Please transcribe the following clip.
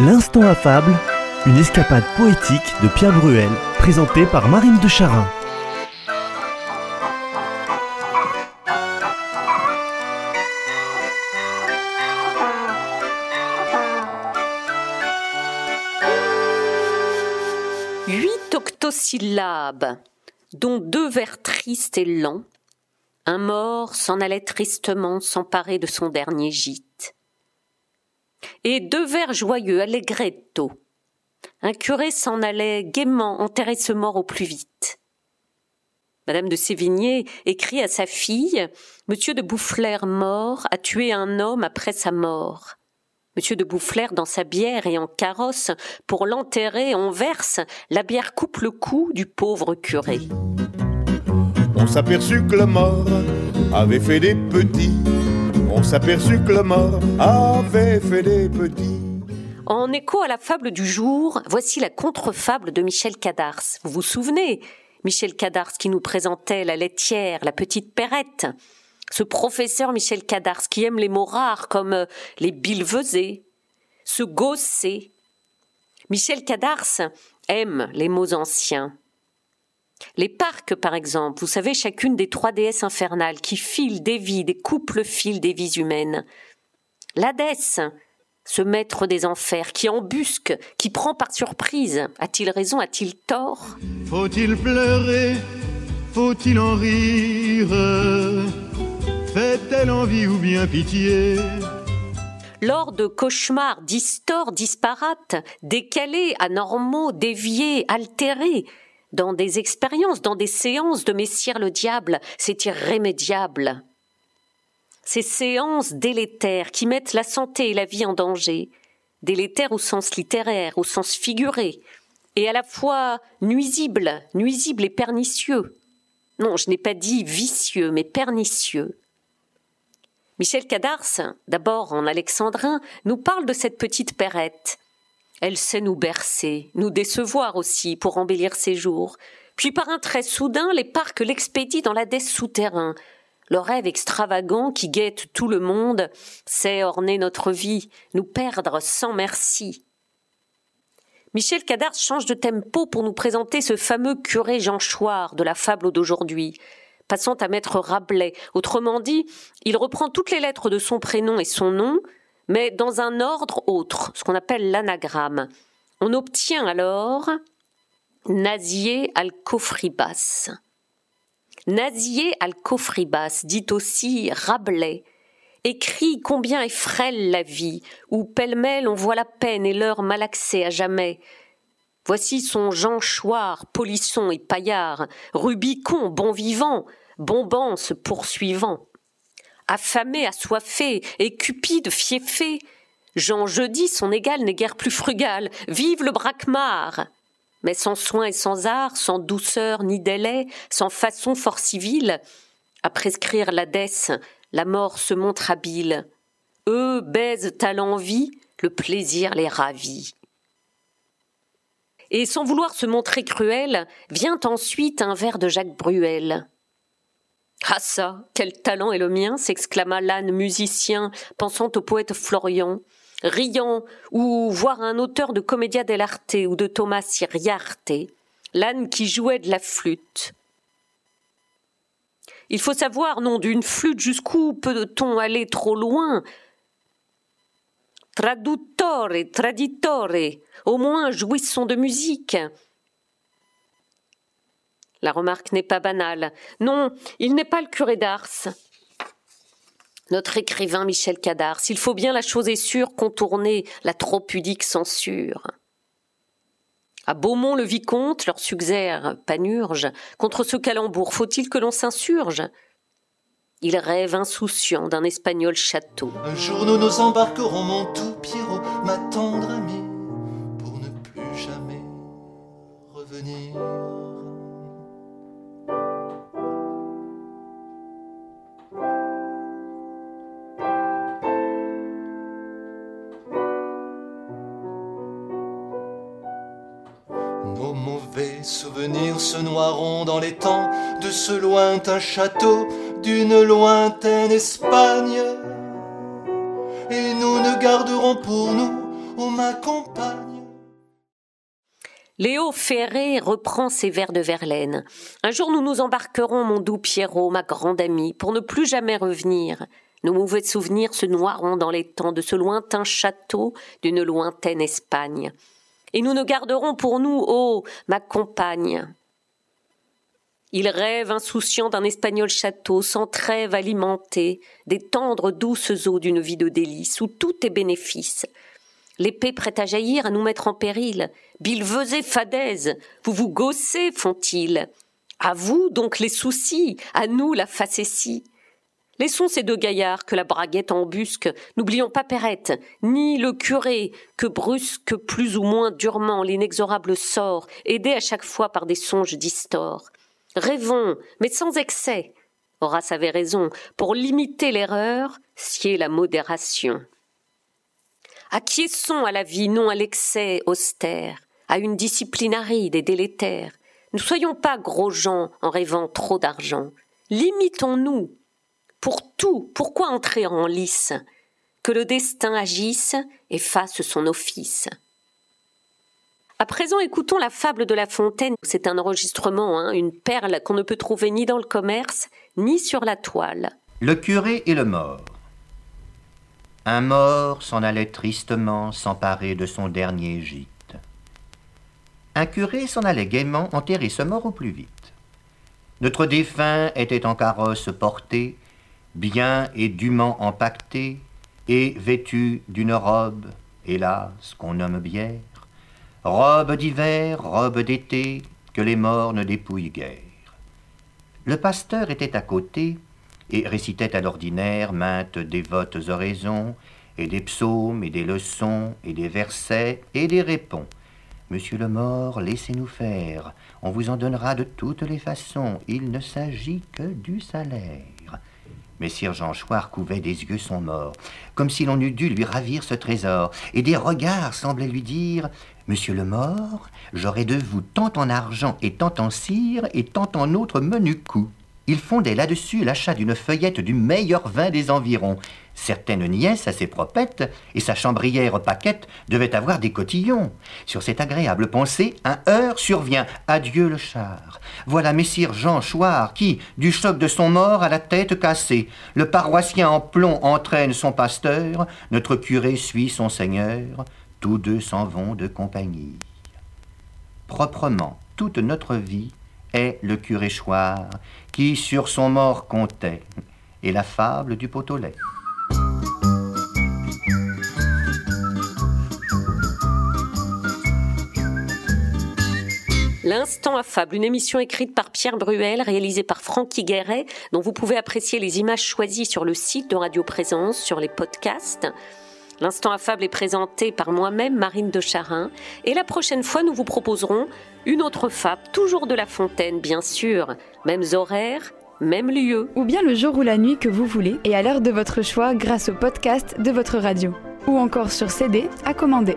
L'instant affable, une escapade poétique de Pierre Bruel, présentée par Marine de Charin. Huit octosyllabes, dont deux vers tristes et lents. Un mort s'en allait tristement s'emparer de son dernier gîte. Et deux vers joyeux, allegretto. Un curé s'en allait gaiement enterrer ce mort au plus vite. Madame de Sévigné écrit à sa fille Monsieur de Boufflers mort a tué un homme après sa mort. Monsieur de Boufflers dans sa bière et en carrosse, pour l'enterrer, on verse, la bière coupe le cou du pauvre curé. On s'aperçut que le mort avait fait des petits. On s'aperçut que le mort avait fait des petits. En écho à la fable du jour, voici la contre-fable de Michel Cadars. Vous vous souvenez Michel Cadars qui nous présentait la laitière, la petite perrette. Ce professeur Michel Cadars qui aime les mots rares comme euh, les bilvesés, se gosser. Michel Cadars aime les mots anciens. Les parcs, par exemple, vous savez, chacune des trois déesses infernales qui filent des vies, des couples fil des vies humaines. L'Hadès, ce maître des enfers, qui embusque, qui prend par surprise. A-t-il raison, a-t-il tort? Faut-il pleurer? Faut-il en rire? Fait-elle envie ou bien pitié? Lors de cauchemars distors, disparates, décalés, anormaux, déviés, altérés, dans des expériences, dans des séances de Messire le diable, c'est irrémédiable. Ces séances délétères qui mettent la santé et la vie en danger, délétères au sens littéraire, au sens figuré, et à la fois nuisibles, nuisibles et pernicieux. Non, je n'ai pas dit vicieux, mais pernicieux. Michel Cadars, d'abord en alexandrin, nous parle de cette petite perrette. Elle sait nous bercer, nous décevoir aussi pour embellir ses jours. Puis par un trait soudain, les parcs l'expédient dans l'Hadès souterrain. Le rêve extravagant qui guette tout le monde sait orner notre vie, nous perdre sans merci. Michel Cadars change de tempo pour nous présenter ce fameux curé Jean Chouard de la fable d'aujourd'hui passant à maître Rabelais. Autrement dit, il reprend toutes les lettres de son prénom et son nom, mais dans un ordre autre, ce qu'on appelle l'anagramme. On obtient alors Nazier Alcofribas. Nazier Alcofribas, dit aussi Rabelais, écrit combien est frêle la vie, où pêle-mêle on voit la peine et l'heure malaxée à jamais, Voici son Jean Chouard, polisson et paillard, Rubicon, bon vivant, Bombance poursuivant. Affamé, assoiffé, et cupide, fiefé, Jean Jeudi, son égal, n'est guère plus frugal, vive le braquemar Mais sans soin et sans art, sans douceur ni délai, sans façon fort civile, à prescrire l'Hadès, la mort se montre habile. Eux baisent à l'envie, le plaisir les ravit. Et sans vouloir se montrer cruel, vient ensuite un vers de Jacques Bruel. Ah ça, quel talent est le mien s'exclama l'âne musicien, pensant au poète Florian, riant, ou voir un auteur de Commedia dell'arte ou de Thomas Iriarte, l'âne qui jouait de la flûte. Il faut savoir, non, d'une flûte jusqu'où peut-on aller trop loin? Traduttore, traditore, au moins jouissons de musique. La remarque n'est pas banale. Non, il n'est pas le curé d'Ars. Notre écrivain Michel Cadars, il faut bien la chose est sûre contourner la trop pudique censure. À Beaumont le vicomte leur suggère panurge contre ce calembour. Faut-il que l'on s'insurge? Il rêve insouciant d'un espagnol château. Un jour nous nous embarquerons, mon tout Pierrot, ma tendre Nos mauvais souvenirs se noieront dans les temps de ce lointain château d'une lointaine Espagne. Et nous ne garderons pour nous oh ma compagne. Léo Ferré reprend ses vers de Verlaine. Un jour nous nous embarquerons, mon doux Pierrot, ma grande amie, pour ne plus jamais revenir. Nos mauvais souvenirs se noieront dans les temps de ce lointain château d'une lointaine Espagne. Et nous ne garderons pour nous, oh, ma compagne. Il rêve insouciant d'un espagnol château, sans trêve alimenté, des tendres douces eaux d'une vie de délices, où tout est bénéfice. L'épée prête à jaillir, à nous mettre en péril. Bilvesez, fadaise, vous vous gaussez, font-ils. À vous donc les soucis, à nous la facétie. Laissons ces deux gaillards que la braguette embusque, n'oublions pas Perrette, ni le curé, que brusque plus ou moins durement l'inexorable sort, aidé à chaque fois par des songes distors. Rêvons, mais sans excès. Horace avait raison, pour limiter l'erreur, sied la modération. Acquiesçons à la vie, non à l'excès austère, à une discipline aride et délétère? Ne soyons pas gros gens en rêvant trop d'argent. Limitons-nous. Pour tout, pourquoi entrer en lice? Que le destin agisse et fasse son office. À présent, écoutons la fable de La Fontaine. C'est un enregistrement, hein, une perle qu'on ne peut trouver ni dans le commerce, ni sur la toile. Le curé et le mort. Un mort s'en allait tristement s'emparer de son dernier gîte. Un curé s'en allait gaiement enterrer ce mort au plus vite. Notre défunt était en carrosse porté, bien et dûment empaqueté, et vêtu d'une robe, hélas, qu'on nomme bière, robe d'hiver, robe d'été, que les morts ne dépouillent guère. Le pasteur était à côté, et récitait à l'ordinaire maintes dévotes oraisons, et des psaumes, et des leçons, et des versets, et des répons. Monsieur le mort, laissez-nous faire, on vous en donnera de toutes les façons, il ne s'agit que du salaire. Messire Jean Chouard couvait des yeux son mort, comme si l'on eût dû lui ravir ce trésor, et des regards semblaient lui dire Monsieur le mort, j'aurai de vous tant en argent et tant en cire et tant en autres menus coups. Il fondait là-dessus l'achat d'une feuillette du meilleur vin des environs. Certaines nièces, assez propettes, et sa chambrière paquette devait avoir des cotillons. Sur cette agréable pensée, un heurt survient. Adieu le char. Voilà messire Jean Chouard qui, du choc de son mort, a la tête cassée. Le paroissien en plomb entraîne son pasteur, notre curé suit son seigneur. Tous deux s'en vont de compagnie. Proprement, toute notre vie est le curé qui sur son mort comptait, et la fable du pot au lait. L'Instant Affable, une émission écrite par Pierre Bruel, réalisée par Francky Guéret, dont vous pouvez apprécier les images choisies sur le site de Radio Présence, sur les podcasts. L'instant affable est présenté par moi-même, Marine de Charin, et la prochaine fois, nous vous proposerons une autre fable, toujours de La Fontaine, bien sûr, mêmes horaires, même lieu. Ou bien le jour ou la nuit que vous voulez, et à l'heure de votre choix grâce au podcast de votre radio. Ou encore sur CD à commander.